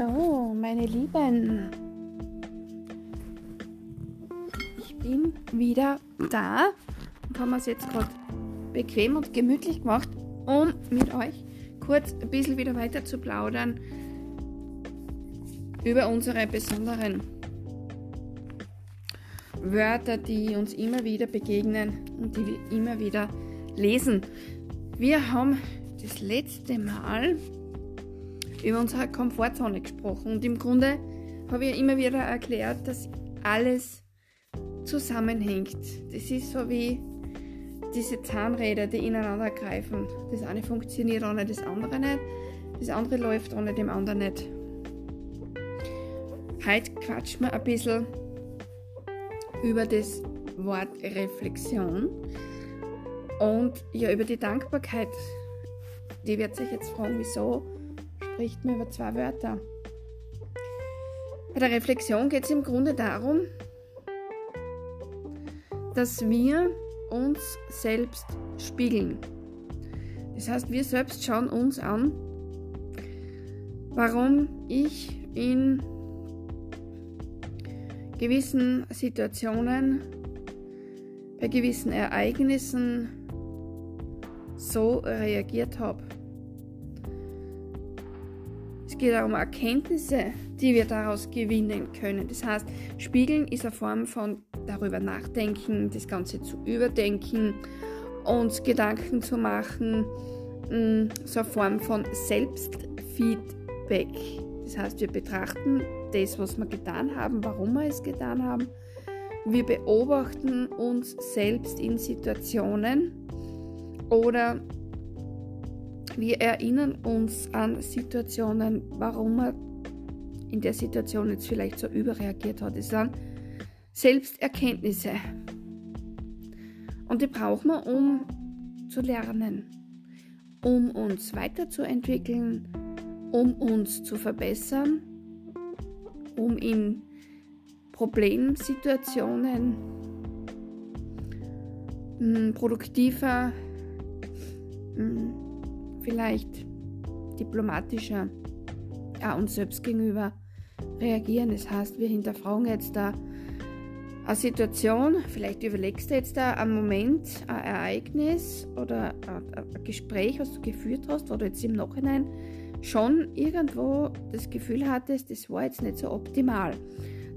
So, meine Lieben, ich bin wieder da und haben es jetzt gerade bequem und gemütlich gemacht, um mit euch kurz ein bisschen wieder weiter zu plaudern über unsere besonderen Wörter, die uns immer wieder begegnen und die wir immer wieder lesen. Wir haben das letzte Mal über unsere Komfortzone gesprochen und im Grunde habe ich immer wieder erklärt, dass alles zusammenhängt. Das ist so wie diese Zahnräder, die ineinander greifen. Das eine funktioniert ohne das andere nicht, das andere läuft ohne dem anderen nicht. Heute quatschen wir ein bisschen über das Wort Reflexion und ja über die Dankbarkeit. Die wird sich jetzt fragen, wieso spricht man über zwei Wörter? Bei der Reflexion geht es im Grunde darum, dass wir uns selbst spiegeln. Das heißt, wir selbst schauen uns an, warum ich in gewissen Situationen, bei gewissen Ereignissen so reagiert habe. Geht um Erkenntnisse, die wir daraus gewinnen können. Das heißt, Spiegeln ist eine Form von darüber nachdenken, das Ganze zu überdenken, uns Gedanken zu machen, mm, so eine Form von Selbstfeedback. Das heißt, wir betrachten das, was wir getan haben, warum wir es getan haben. Wir beobachten uns selbst in Situationen oder wir erinnern uns an Situationen, warum man in der Situation jetzt vielleicht so überreagiert hat. Das sind Selbsterkenntnisse. Und die brauchen wir, um zu lernen, um uns weiterzuentwickeln, um uns zu verbessern, um in Problemsituationen hm, produktiver, hm, vielleicht diplomatischer ja, uns selbst gegenüber reagieren. Das heißt, wir hinterfragen jetzt da eine Situation, vielleicht überlegst du jetzt da einen Moment, ein Ereignis oder ein Gespräch, was du geführt hast, wo du jetzt im Nachhinein schon irgendwo das Gefühl hattest, das war jetzt nicht so optimal.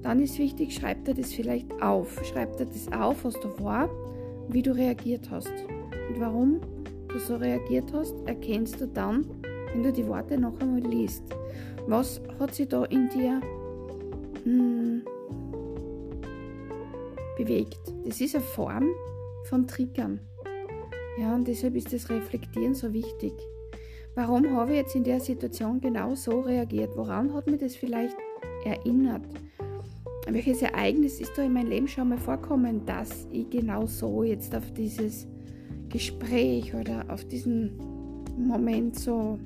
Dann ist wichtig, schreib dir das vielleicht auf. Schreib dir das auf, was da war, wie du reagiert hast. Und warum du so reagiert hast, erkennst du dann, wenn du die Worte noch einmal liest. Was hat sich da in dir hm, bewegt? Das ist eine Form von Triggern. Ja, und deshalb ist das Reflektieren so wichtig. Warum habe ich jetzt in der Situation genau so reagiert? Woran hat mir das vielleicht erinnert? Welches Ereignis ist da in meinem Leben schon mal vorkommen, dass ich genau so jetzt auf dieses Gespräch oder auf diesen Moment so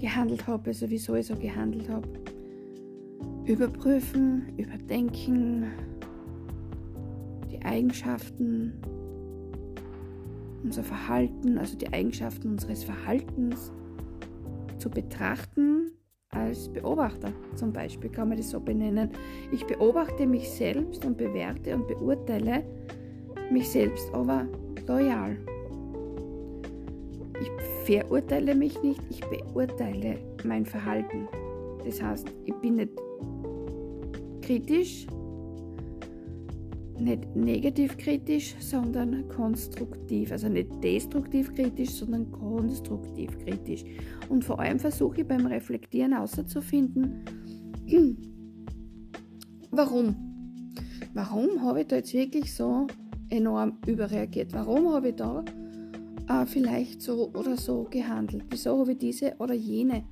gehandelt habe, also wieso ich so gehandelt habe. Überprüfen, überdenken, die Eigenschaften, unser Verhalten, also die Eigenschaften unseres Verhaltens zu betrachten als Beobachter. Zum Beispiel kann man das so benennen. Ich beobachte mich selbst und bewerte und beurteile mich selbst aber loyal. Ich verurteile mich nicht, ich beurteile mein Verhalten. Das heißt, ich bin nicht kritisch, nicht negativ kritisch, sondern konstruktiv. Also nicht destruktiv kritisch, sondern konstruktiv kritisch. Und vor allem versuche ich beim Reflektieren herauszufinden, warum. Warum habe ich da jetzt wirklich so enorm überreagiert? Warum habe ich da äh, vielleicht so oder so gehandelt? Wieso habe ich diese oder jene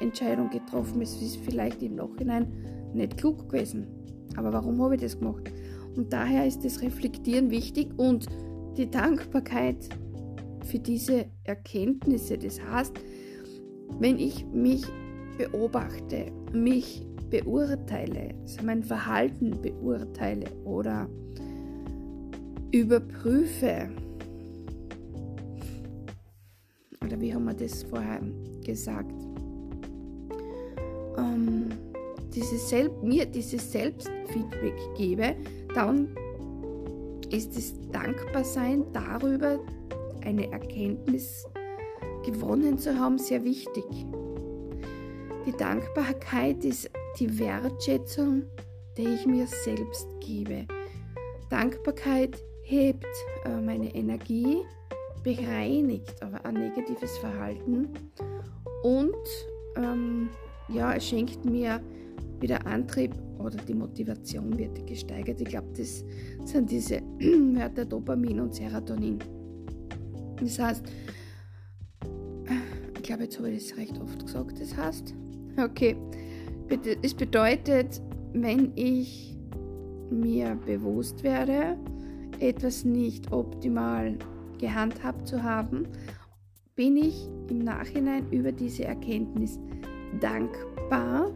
Entscheidung getroffen? Es ist vielleicht im Nachhinein nicht klug gewesen. Aber warum habe ich das gemacht? Und daher ist das Reflektieren wichtig und die Dankbarkeit für diese Erkenntnisse. Das heißt, wenn ich mich beobachte, mich beurteile, also mein Verhalten beurteile oder überprüfe, oder wie haben wir das vorher gesagt, ähm, dieses Sel mir dieses Selbstfeedback gebe, dann ist es Dankbarsein darüber, eine Erkenntnis gewonnen zu haben, sehr wichtig. Die Dankbarkeit ist die Wertschätzung, die ich mir selbst gebe. Dankbarkeit hebt äh, meine Energie, bereinigt aber ein negatives Verhalten und ähm, ja, es schenkt mir wieder Antrieb oder die Motivation wird gesteigert. Ich glaube, das sind diese Werte Dopamin und Serotonin. Das heißt, ich glaube, jetzt habe ich das recht oft gesagt, das heißt, okay, es bedeutet, wenn ich mir bewusst werde, etwas nicht optimal gehandhabt zu haben, bin ich im Nachhinein über diese Erkenntnis dankbar,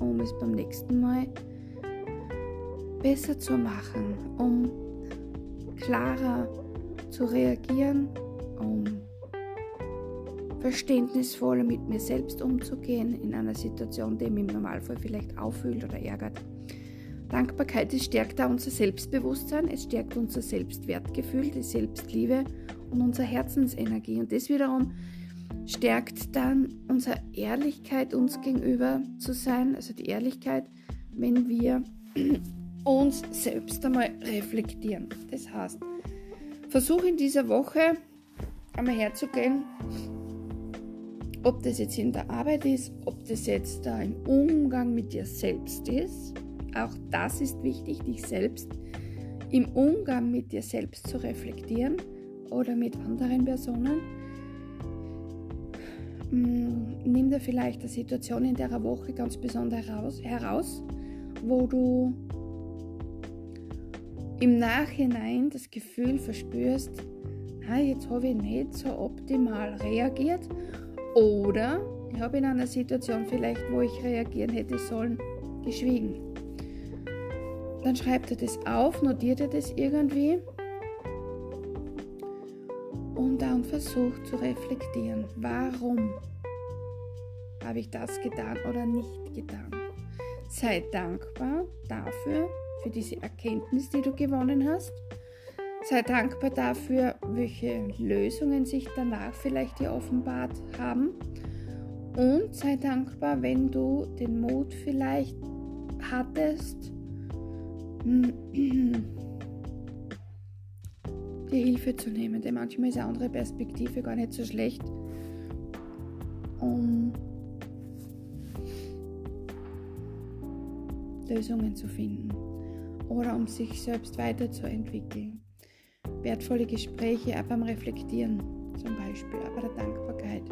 um es beim nächsten Mal besser zu machen, um klarer zu reagieren, um verständnisvoller mit mir selbst umzugehen in einer Situation, die mich im Normalfall vielleicht auffühlt oder ärgert. Dankbarkeit stärkt auch unser Selbstbewusstsein, es stärkt unser Selbstwertgefühl, die Selbstliebe und unsere Herzensenergie. Und das wiederum stärkt dann unsere Ehrlichkeit uns gegenüber zu sein, also die Ehrlichkeit, wenn wir uns selbst einmal reflektieren. Das heißt, versuch in dieser Woche einmal herzugehen, ob das jetzt in der Arbeit ist, ob das jetzt da im Umgang mit dir selbst ist auch das ist wichtig, dich selbst im Umgang mit dir selbst zu reflektieren oder mit anderen Personen. Mm, nimm dir vielleicht eine Situation in der Woche ganz besonders heraus, wo du im Nachhinein das Gefühl verspürst, na, jetzt habe ich nicht so optimal reagiert oder ich habe in einer Situation vielleicht, wo ich reagieren hätte sollen, geschwiegen. Dann schreibt er das auf, notiert er das irgendwie und dann versucht zu reflektieren, warum habe ich das getan oder nicht getan. Sei dankbar dafür, für diese Erkenntnis, die du gewonnen hast. Sei dankbar dafür, welche Lösungen sich danach vielleicht dir offenbart haben. Und sei dankbar, wenn du den Mut vielleicht hattest, die Hilfe zu nehmen, denn manchmal ist eine andere Perspektive gar nicht so schlecht, um Lösungen zu finden oder um sich selbst weiterzuentwickeln. Wertvolle Gespräche auch beim Reflektieren zum Beispiel, aber der Dankbarkeit.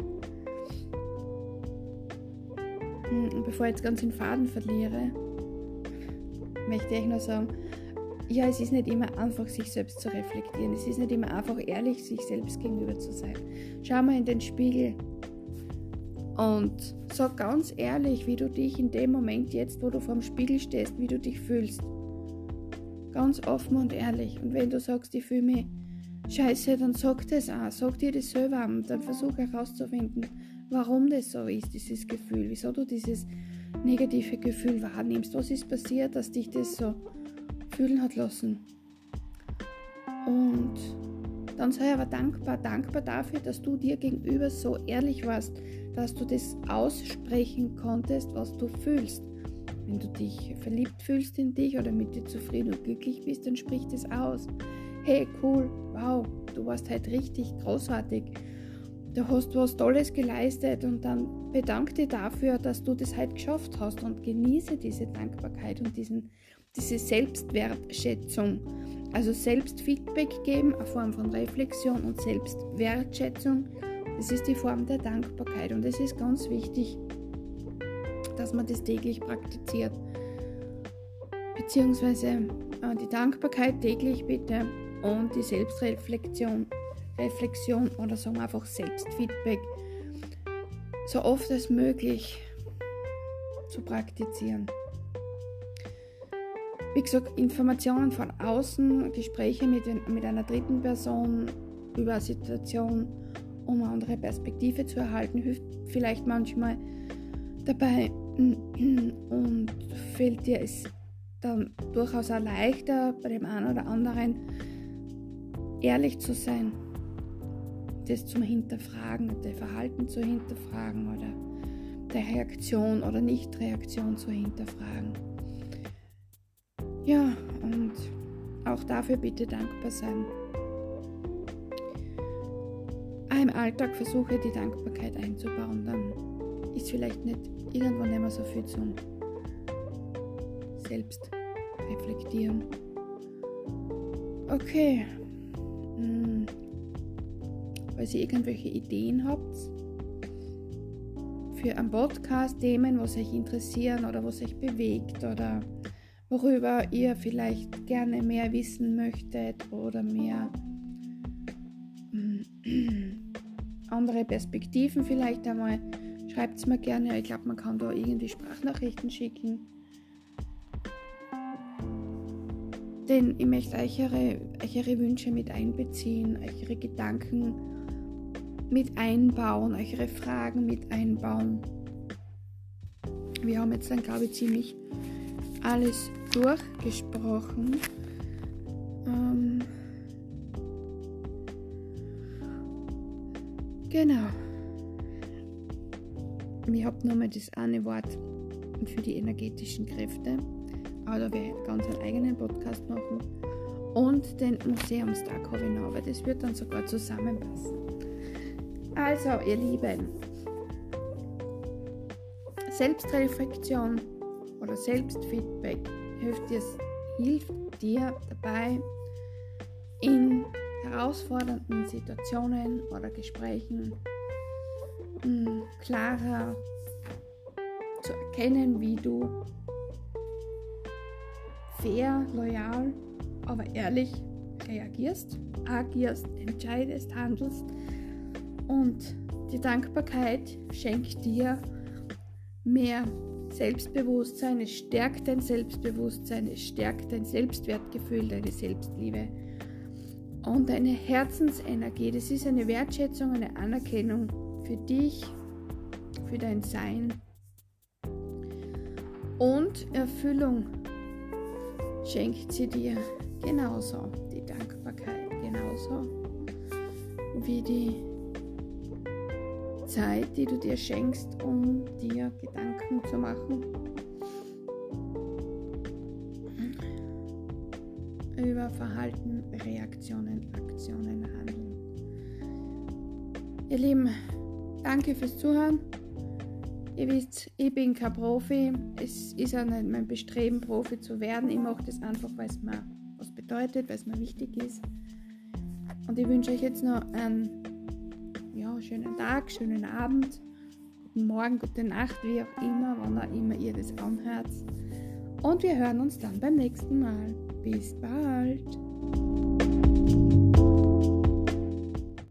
Und bevor ich jetzt ganz den Faden verliere, möchte ich nur sagen, ja, es ist nicht immer einfach, sich selbst zu reflektieren. Es ist nicht immer einfach, ehrlich sich selbst gegenüber zu sein. Schau mal in den Spiegel und sag ganz ehrlich, wie du dich in dem Moment jetzt, wo du vorm Spiegel stehst, wie du dich fühlst. Ganz offen und ehrlich. Und wenn du sagst, ich fühle mich scheiße, dann sag das auch. Sag dir das selber und dann versuch herauszufinden, warum das so ist, dieses Gefühl. Wieso du dieses negative Gefühl wahrnimmst. Was ist passiert, dass dich das so fühlen hat lassen? Und dann sei aber dankbar, dankbar dafür, dass du dir gegenüber so ehrlich warst, dass du das aussprechen konntest, was du fühlst. Wenn du dich verliebt fühlst in dich oder mit dir zufrieden und glücklich bist, dann sprich das aus. Hey, cool, wow, du warst halt richtig großartig du hast was Tolles geleistet und dann bedank dir dafür, dass du das halt geschafft hast und genieße diese Dankbarkeit und diesen, diese Selbstwertschätzung. Also Selbstfeedback geben, eine Form von Reflexion und Selbstwertschätzung, das ist die Form der Dankbarkeit und es ist ganz wichtig, dass man das täglich praktiziert. Beziehungsweise äh, die Dankbarkeit täglich bitte und die Selbstreflexion Reflexion oder sagen wir einfach Selbstfeedback so oft als möglich zu praktizieren. Wie gesagt, Informationen von außen, Gespräche mit, mit einer dritten Person über eine Situation, um eine andere Perspektive zu erhalten, hilft vielleicht manchmal dabei, und fällt dir es dann durchaus auch leichter, bei dem einen oder anderen ehrlich zu sein, das zum Hinterfragen, das Verhalten zu hinterfragen oder der Reaktion oder Nichtreaktion zu hinterfragen. Ja, und auch dafür bitte dankbar sein. Im Alltag versuche die Dankbarkeit einzubauen, dann ist vielleicht nicht irgendwann mehr so viel zum Selbst reflektieren. Okay. Falls ihr irgendwelche Ideen habt für einen Podcast, Themen, was euch interessieren oder was euch bewegt oder worüber ihr vielleicht gerne mehr wissen möchtet oder mehr hm, andere Perspektiven vielleicht einmal, schreibt es mir gerne. Ich glaube, man kann da irgendwie Sprachnachrichten schicken. Denn ich möchte eure, eure Wünsche mit einbeziehen, eure Gedanken mit einbauen, eure Fragen mit einbauen. Wir haben jetzt dann, glaube ich, ziemlich alles durchgesprochen. Ähm genau. Ich habe nochmal das eine Wort für die energetischen Kräfte. Aber da werde ich ganz einen eigenen Podcast machen. Und den Museumstag habe ich noch, aber das wird dann sogar zusammenpassen. Also, ihr Lieben, Selbstreflexion oder Selbstfeedback hilft dir, hilft dir dabei, in herausfordernden Situationen oder Gesprächen hm, klarer zu erkennen, wie du fair, loyal, aber ehrlich reagierst, agierst, entscheidest, handelst und die Dankbarkeit schenkt dir mehr Selbstbewusstsein, es stärkt dein Selbstbewusstsein, es stärkt dein Selbstwertgefühl, deine Selbstliebe und deine Herzensenergie. Das ist eine Wertschätzung, eine Anerkennung für dich, für dein Sein und Erfüllung schenkt sie dir genauso, die Dankbarkeit genauso wie die Zeit, die du dir schenkst, um dir Gedanken zu machen über Verhalten, Reaktionen, Aktionen, Handeln. Ihr Lieben, danke fürs Zuhören. Ihr wisst, ich bin kein Profi. Es ist auch nicht mein Bestreben, Profi zu werden. Ich mache das einfach, weil es mir was bedeutet, weil es mir wichtig ist. Und ich wünsche euch jetzt noch schönen Tag, schönen Abend, guten Morgen, gute Nacht, wie auch immer, wann auch immer ihr das anhört. Und wir hören uns dann beim nächsten Mal. Bis bald.